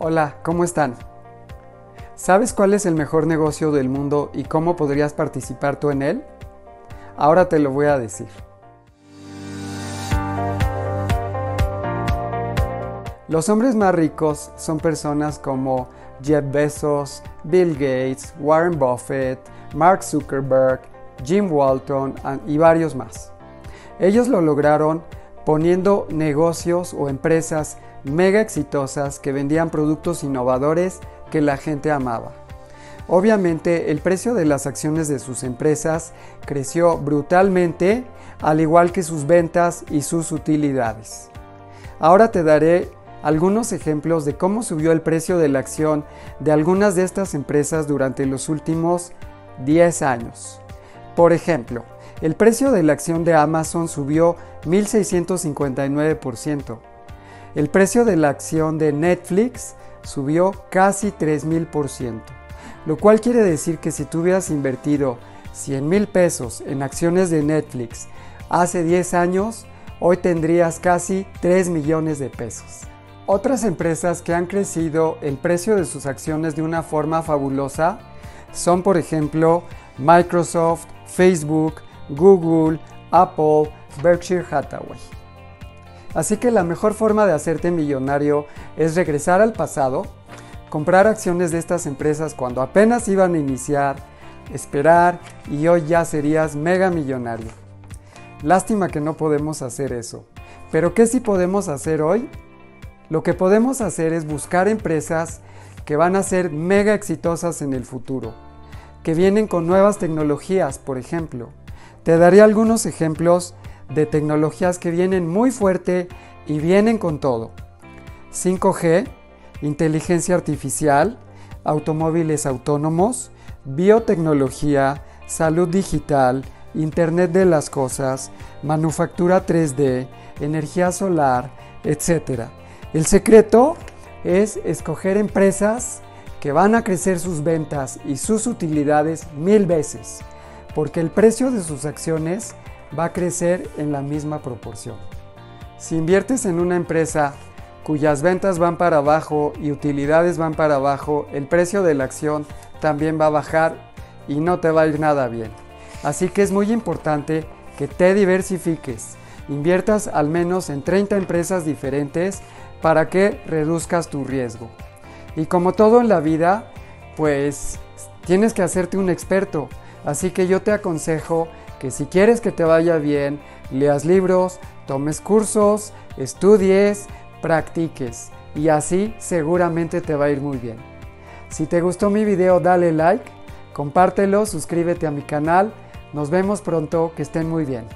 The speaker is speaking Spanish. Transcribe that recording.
Hola, ¿cómo están? ¿Sabes cuál es el mejor negocio del mundo y cómo podrías participar tú en él? Ahora te lo voy a decir. Los hombres más ricos son personas como Jeff Bezos, Bill Gates, Warren Buffett, Mark Zuckerberg, Jim Walton y varios más. Ellos lo lograron poniendo negocios o empresas mega exitosas que vendían productos innovadores que la gente amaba. Obviamente el precio de las acciones de sus empresas creció brutalmente, al igual que sus ventas y sus utilidades. Ahora te daré algunos ejemplos de cómo subió el precio de la acción de algunas de estas empresas durante los últimos 10 años. Por ejemplo, el precio de la acción de Amazon subió 1.659%. El precio de la acción de Netflix subió casi 3.000%, lo cual quiere decir que si tú hubieras invertido 100 mil pesos en acciones de Netflix hace 10 años, hoy tendrías casi 3 millones de pesos. Otras empresas que han crecido el precio de sus acciones de una forma fabulosa son, por ejemplo, Microsoft, Facebook, Google, Apple, Berkshire Hathaway. Así que la mejor forma de hacerte millonario es regresar al pasado, comprar acciones de estas empresas cuando apenas iban a iniciar, esperar y hoy ya serías mega millonario. Lástima que no podemos hacer eso. Pero ¿qué sí podemos hacer hoy? Lo que podemos hacer es buscar empresas que van a ser mega exitosas en el futuro, que vienen con nuevas tecnologías, por ejemplo. Te daré algunos ejemplos de tecnologías que vienen muy fuerte y vienen con todo. 5G, inteligencia artificial, automóviles autónomos, biotecnología, salud digital, Internet de las Cosas, manufactura 3D, energía solar, etc. El secreto es escoger empresas que van a crecer sus ventas y sus utilidades mil veces, porque el precio de sus acciones va a crecer en la misma proporción. Si inviertes en una empresa cuyas ventas van para abajo y utilidades van para abajo, el precio de la acción también va a bajar y no te va a ir nada bien. Así que es muy importante que te diversifiques, inviertas al menos en 30 empresas diferentes para que reduzcas tu riesgo. Y como todo en la vida, pues tienes que hacerte un experto. Así que yo te aconsejo que si quieres que te vaya bien, leas libros, tomes cursos, estudies, practiques y así seguramente te va a ir muy bien. Si te gustó mi video dale like, compártelo, suscríbete a mi canal, nos vemos pronto, que estén muy bien.